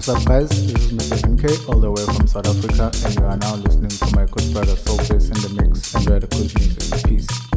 What's up, guys? This is Mr. MK, all the way from South Africa, and you are now listening to my good brother Soulface in the mix. Enjoy the good music. Peace.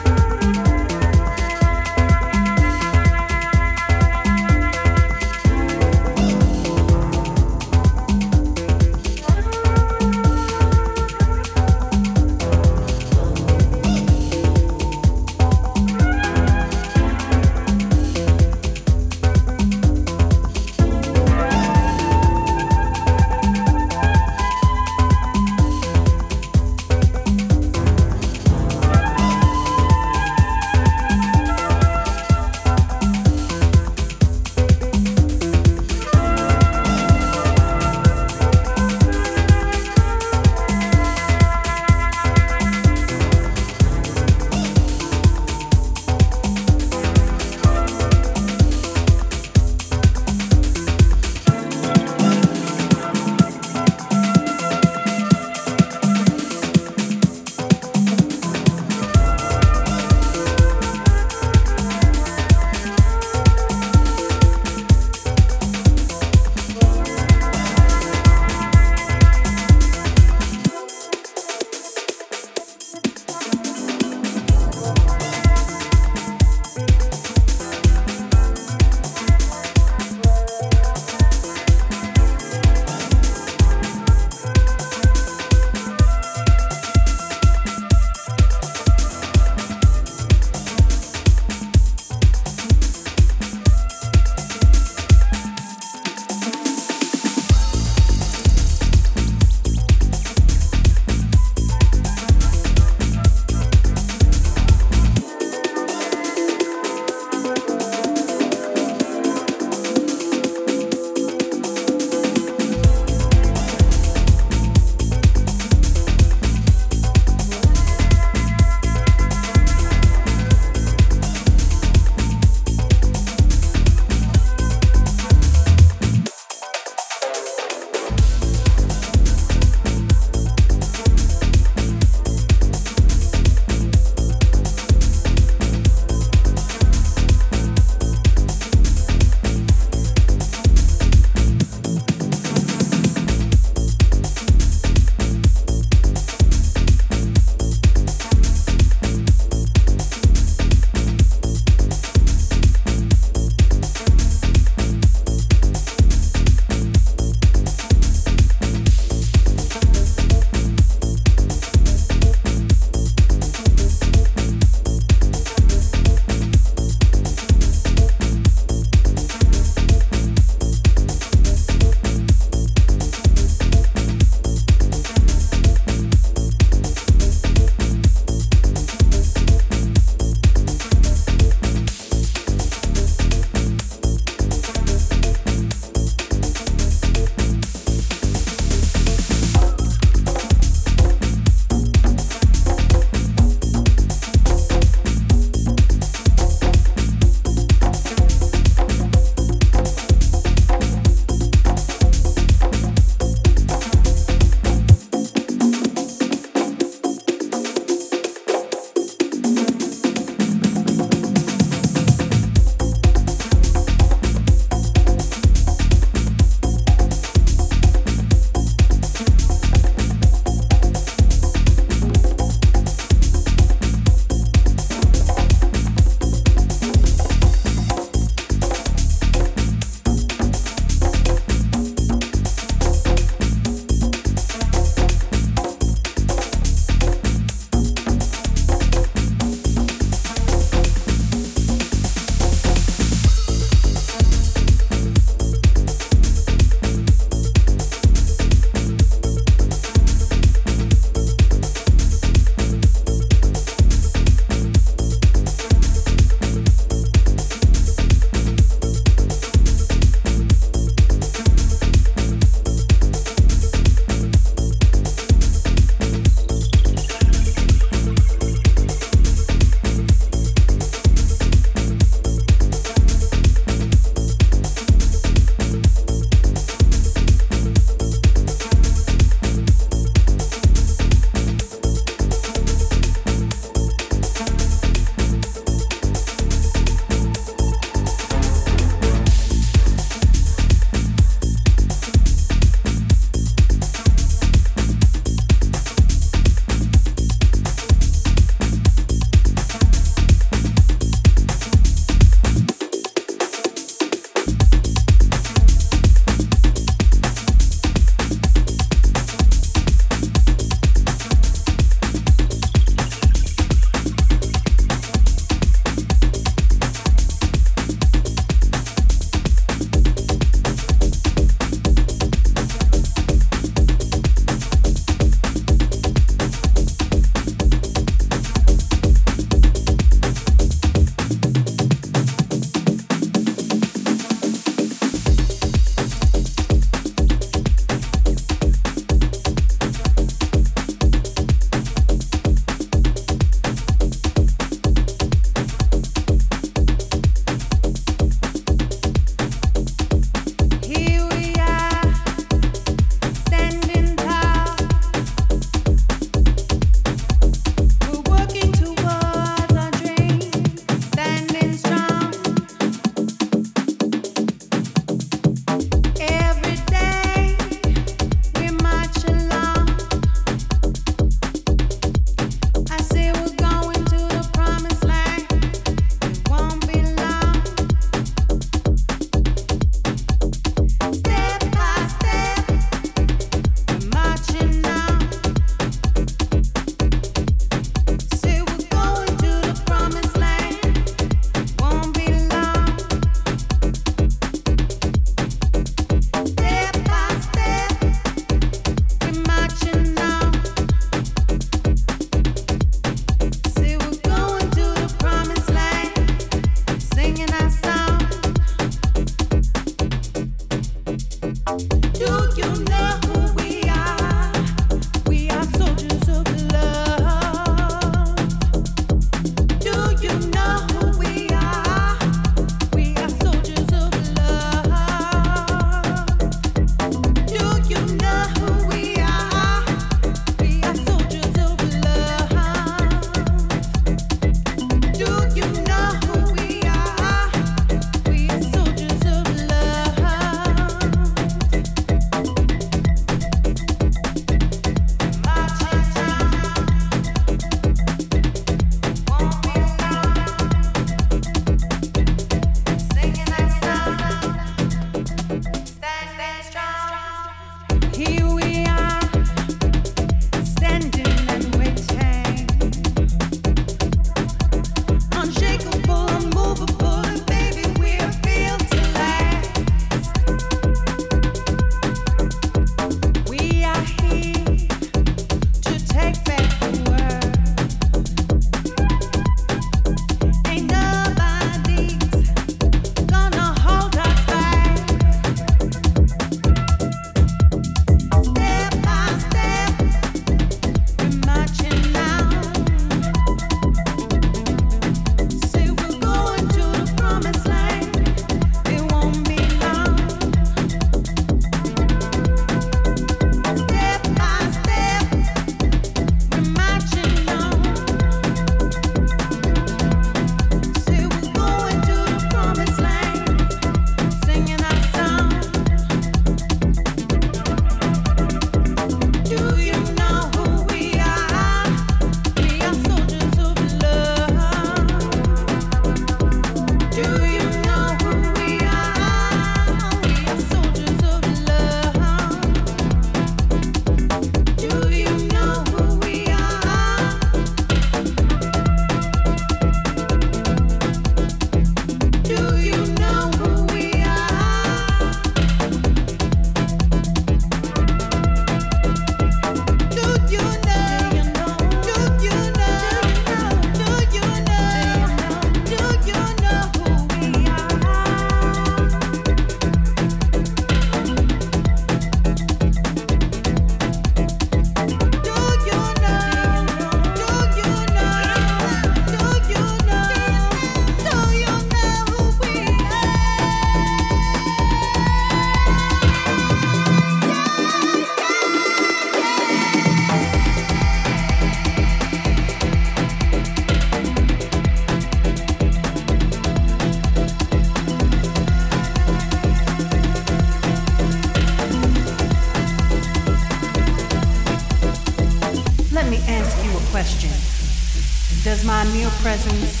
Does my mere presence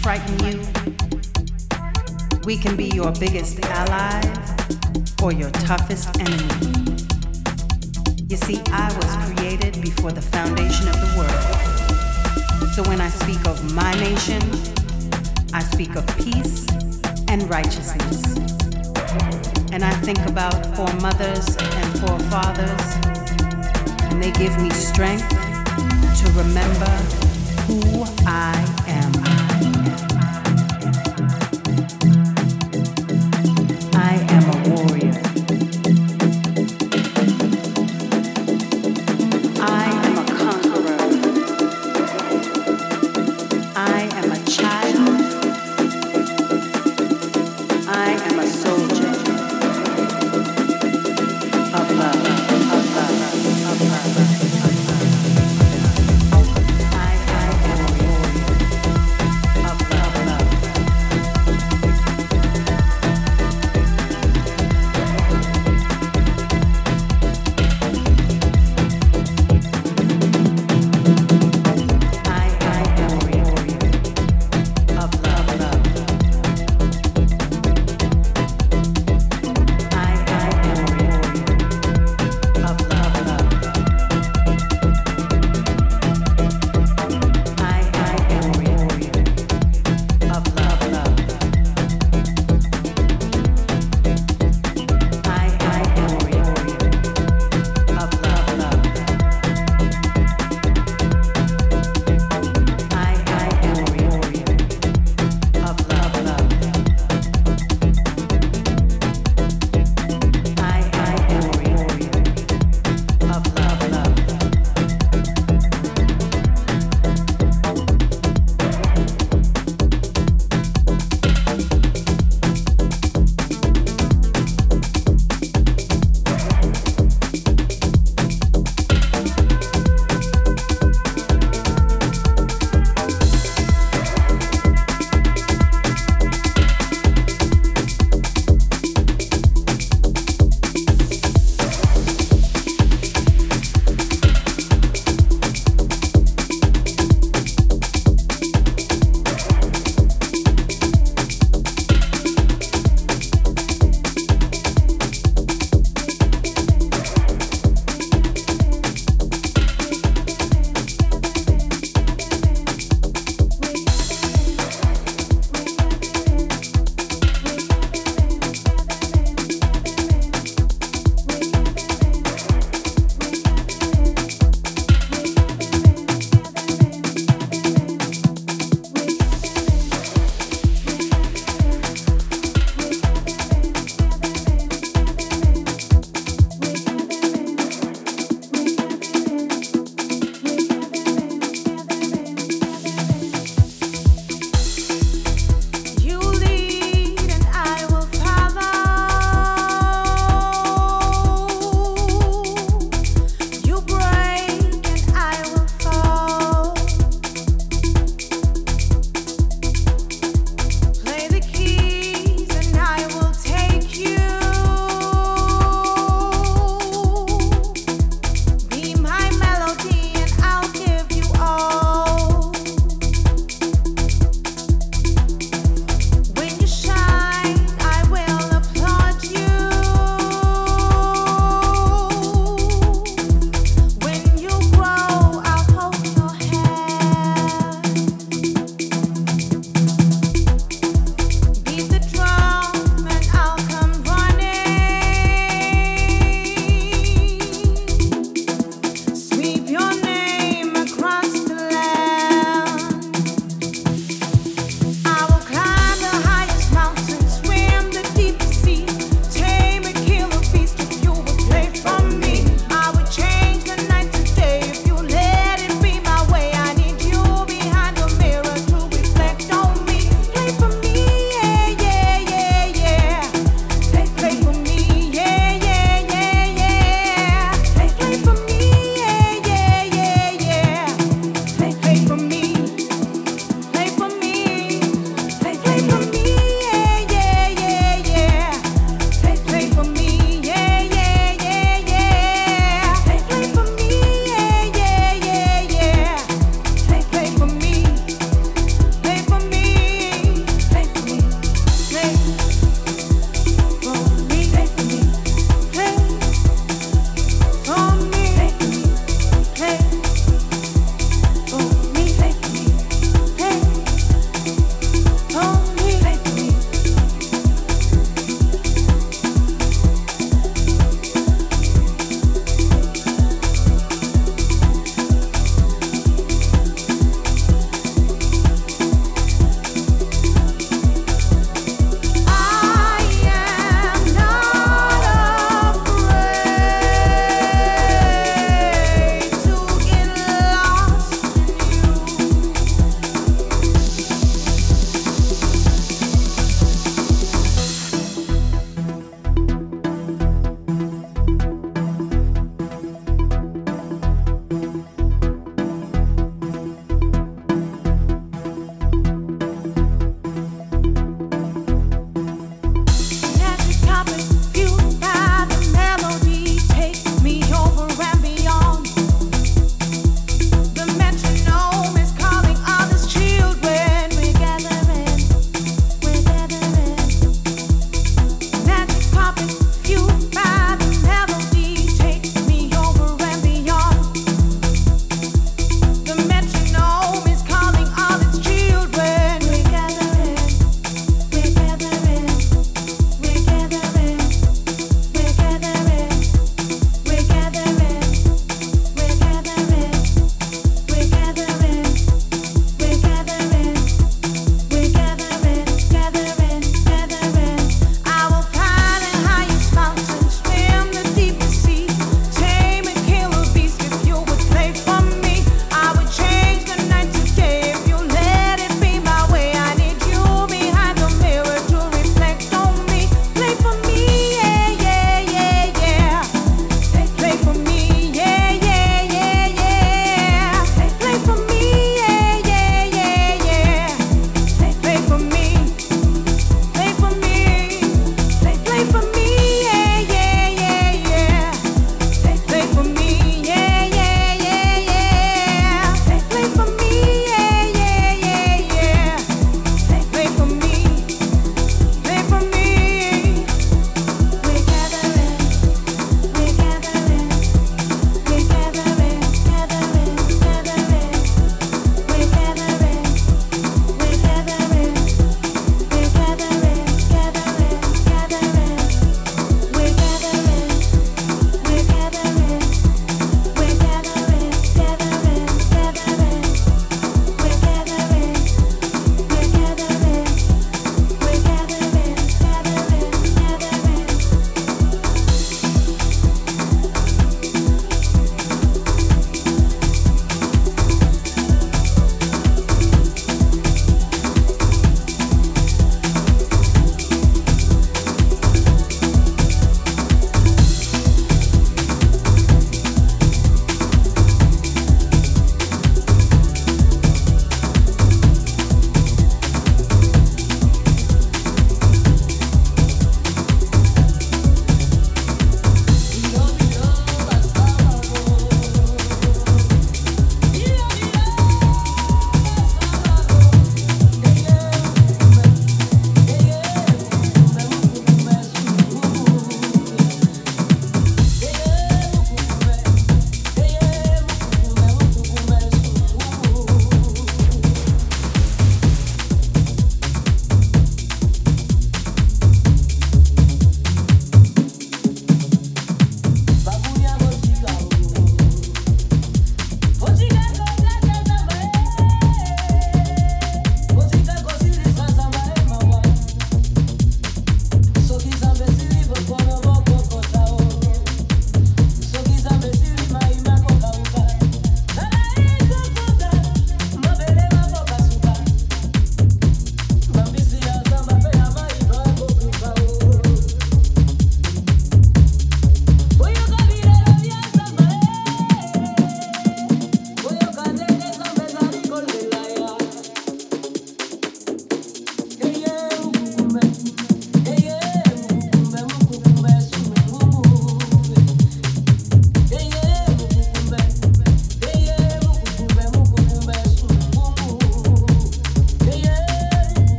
frighten you? We can be your biggest ally or your toughest enemy. You see, I was created before the foundation of the world. So when I speak of my nation, I speak of peace and righteousness. And I think about four mothers and four fathers, and they give me strength to remember who I am.